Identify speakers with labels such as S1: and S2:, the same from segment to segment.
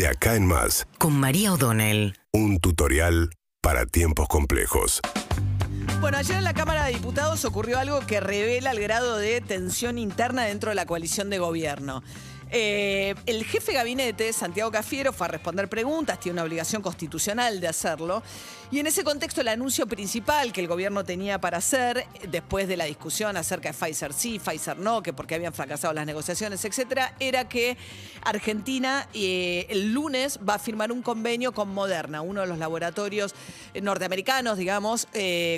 S1: De acá en más,
S2: con María O'Donnell.
S1: un tutorial para tiempos complejos.
S3: Bueno, ayer en la Cámara de Diputados ocurrió algo que revela el grado de tensión interna dentro de la coalición de gobierno. Eh, el jefe de gabinete, Santiago Cafiero, fue a responder preguntas, tiene una obligación constitucional de hacerlo. Y en ese contexto, el anuncio principal que el gobierno tenía para hacer, después de la discusión acerca de Pfizer sí, Pfizer no, que porque habían fracasado las negociaciones, etcétera, era que Argentina eh, el lunes va a firmar un convenio con Moderna, uno de los laboratorios eh, norteamericanos, digamos,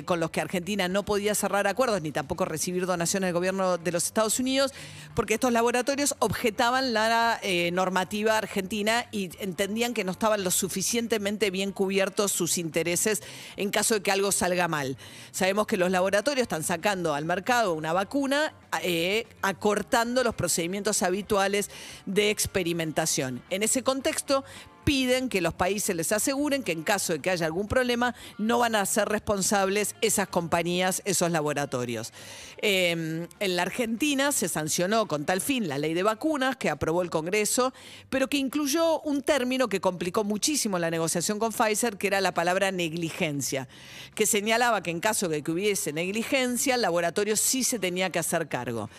S3: con los que Argentina no podía cerrar acuerdos ni tampoco recibir donaciones del gobierno de los Estados Unidos, porque estos laboratorios objetaban la eh, normativa argentina y entendían que no estaban lo suficientemente bien cubiertos sus intereses en caso de que algo salga mal. Sabemos que los laboratorios están sacando al mercado una vacuna eh, acortando los procedimientos habituales de experimentación. En ese contexto, piden que los países les aseguren que en caso de que haya algún problema no van a ser responsables esas compañías, esos laboratorios. Eh, en la Argentina se sancionó con tal fin la ley de vacunas que aprobó el Congreso, pero que incluyó un término que complicó muchísimo la negociación con Pfizer, que era la palabra negligencia, que señalaba que en caso de que hubiese negligencia, el laboratorio sí se tenía que hacer cargo.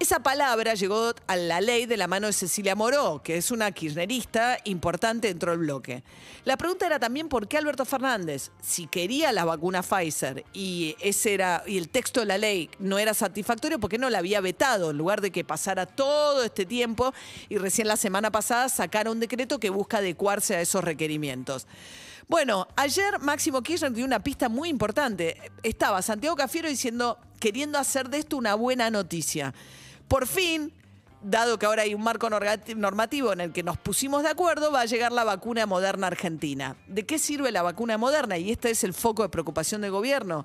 S3: Esa palabra llegó a la ley de la mano de Cecilia Moró, que es una kirchnerista importante dentro del bloque. La pregunta era también por qué Alberto Fernández, si quería la vacuna Pfizer y ese era y el texto de la ley no era satisfactorio, ¿por qué no la había vetado en lugar de que pasara todo este tiempo y recién la semana pasada sacara un decreto que busca adecuarse a esos requerimientos? Bueno, ayer Máximo Kirchner dio una pista muy importante. Estaba Santiago Cafiero diciendo, queriendo hacer de esto una buena noticia. Por fin, dado que ahora hay un marco normativo en el que nos pusimos de acuerdo, va a llegar la vacuna moderna argentina. ¿De qué sirve la vacuna moderna? Y este es el foco de preocupación del gobierno.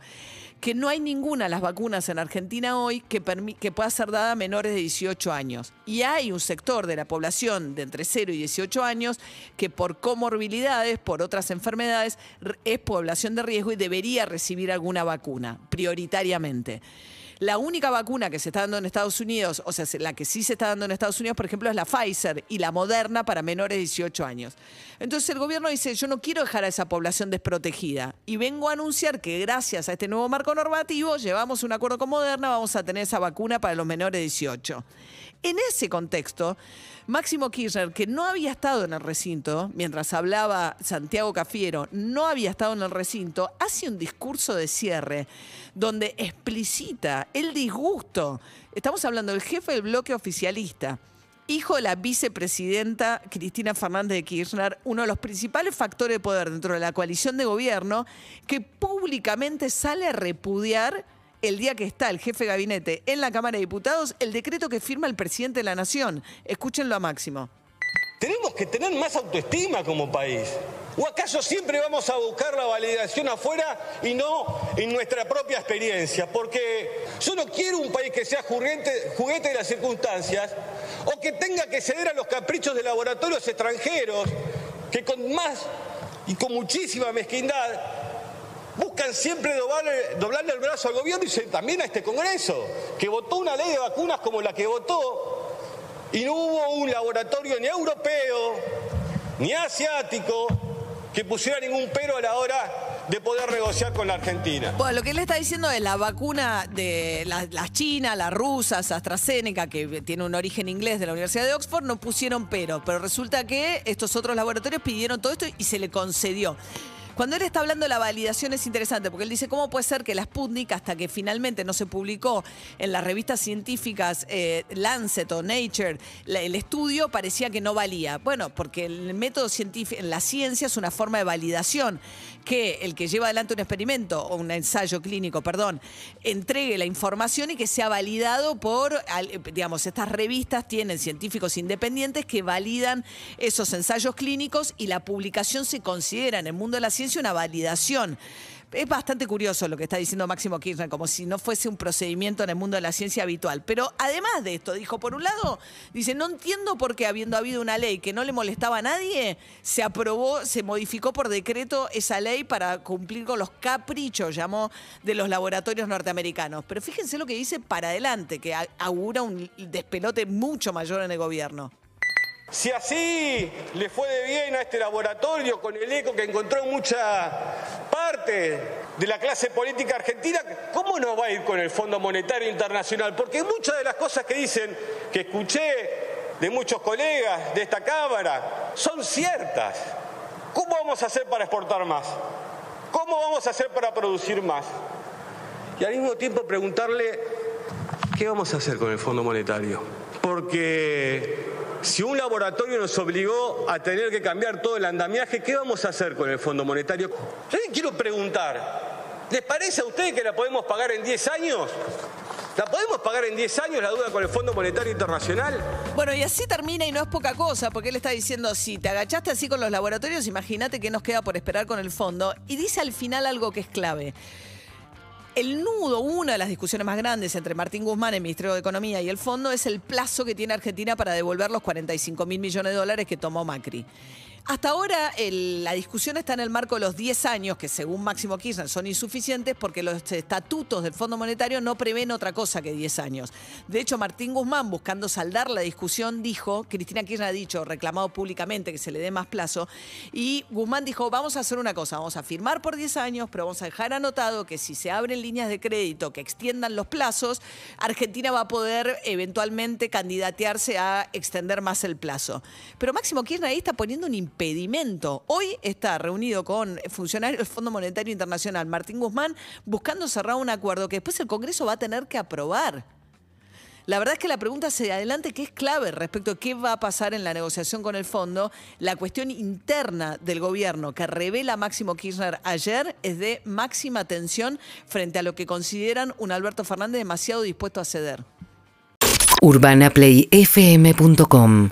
S3: Que no hay ninguna de las vacunas en Argentina hoy que, pueda ser dada a menores de 18 años. Y hay un sector de la población de entre 0 y 18 años que por comorbilidades, por otras enfermedades, es población de riesgo y debería recibir alguna vacuna, prioritariamente. La única vacuna que se está dando en Estados Unidos, o sea, la que sí se está dando en Estados Unidos, por ejemplo, es la Pfizer y la Moderna para menores de 18 años. Entonces el gobierno dice, yo no quiero dejar a esa población desprotegida y vengo a anunciar que gracias a este nuevo marco normativo llevamos un acuerdo con Moderna, vamos a tener esa vacuna para los menores de 18. En ese contexto, Máximo Kirchner, que no había estado en el recinto, mientras hablaba Santiago Cafiero, no había estado en el recinto, hace un discurso de cierre donde explicita el disgusto. Estamos hablando del jefe del bloque oficialista, hijo de la vicepresidenta Cristina Fernández de Kirchner, uno de los principales factores de poder dentro de la coalición de gobierno, que públicamente sale a repudiar el día que está el jefe de gabinete en la Cámara de Diputados el decreto que firma el presidente de la Nación. Escúchenlo a Máximo.
S4: Tenemos que tener más autoestima como país. ¿O acaso siempre vamos a buscar la validación afuera y no en nuestra propia experiencia? Porque yo no quiero un país que sea juguete, de las circunstancias o que tenga que ceder a los caprichos de laboratorios extranjeros que con más y con muchísima mezquindad buscan siempre doblarle, el brazo al gobierno y también a este Congreso, que votó una ley de vacunas como la que votó y no hubo un laboratorio ni europeo ni asiático que pusiera ningún pero a la hora de poder negociar con la Argentina.
S3: Bueno, lo que él está diciendo es la vacuna de las la chinas, las rusas, AstraZeneca, que tiene un origen inglés de la Universidad de Oxford, no pusieron pero, pero resulta que estos otros laboratorios pidieron todo esto y se le concedió. Cuando él está hablando de la validación es interesante, porque él dice, ¿cómo puede ser que la Sputnik, hasta que finalmente no se publicó en las revistas científicas eh, Lancet o Nature, el estudio parecía que no valía? Bueno, porque el método científico, en la ciencia es una forma de validación, que el que lleva adelante un experimento o un ensayo clínico, perdón, entregue la información y que sea validado por, digamos, estas revistas tienen científicos independientes que validan esos ensayos clínicos y la publicación se considera en el mundo de la ciencia una validación. Es bastante curioso lo que está diciendo Máximo Kirchner, como si no fuese un procedimiento en el mundo de la ciencia habitual. Pero además de esto, dijo, por un lado, dice, no entiendo por qué habiendo habido una ley que no le molestaba a nadie, se aprobó, se modificó por decreto esa ley para cumplir con los caprichos, llamó, de los laboratorios norteamericanos. Pero fíjense lo que dice para adelante, que augura un despelote mucho mayor en el gobierno.
S4: Si así le fue de bien a este laboratorio con el eco que encontró en mucha parte de la clase política argentina, ¿cómo no va a ir con el Fondo Monetario Internacional? Porque muchas de las cosas que dicen, que escuché de muchos colegas de esta Cámara, son ciertas. ¿Cómo vamos a hacer para exportar más? ¿Cómo vamos a hacer para producir más? Y al mismo tiempo preguntarle, ¿qué vamos a hacer con el Fondo Monetario? Porque si un laboratorio nos obligó a tener que cambiar todo el andamiaje, ¿qué vamos a hacer con el Fondo Monetario? Yo les quiero preguntar, ¿les parece a ustedes que la podemos pagar en 10 años? ¿La podemos pagar en 10 años la deuda con el Fondo Monetario Internacional?
S3: Bueno, y así termina y no es poca cosa, porque él está diciendo, si te agachaste así con los laboratorios, imagínate qué nos queda por esperar con el fondo. Y dice al final algo que es clave. El nudo, una de las discusiones más grandes entre Martín Guzmán, el Ministerio de Economía y el fondo, es el plazo que tiene Argentina para devolver los 45 mil millones de dólares que tomó Macri. Hasta ahora la discusión está en el marco de los 10 años, que según Máximo Kirchner son insuficientes porque los estatutos del Fondo Monetario no prevén otra cosa que 10 años. De hecho, Martín Guzmán, buscando saldar la discusión, dijo, Cristina Kirchner ha dicho, reclamado públicamente que se le dé más plazo, y Guzmán dijo, vamos a hacer una cosa, vamos a firmar por 10 años, pero vamos a dejar anotado que si se abren líneas de crédito que extiendan los plazos, Argentina va a poder eventualmente candidatearse a extender más el plazo. Pero Máximo Kirchner ahí está poniendo un impedimento. Hoy está reunido con funcionarios del Fondo Monetario Internacional, Martín Guzmán, buscando cerrar un acuerdo que después el Congreso va a tener que aprobar. La verdad es que la pregunta hacia adelante que es clave respecto a qué va a pasar en la negociación con el fondo, la cuestión interna del gobierno que revela Máximo Kirchner ayer es de máxima tensión frente a lo que consideran un Alberto Fernández demasiado dispuesto a ceder.
S2: UrbanaPlayFM.com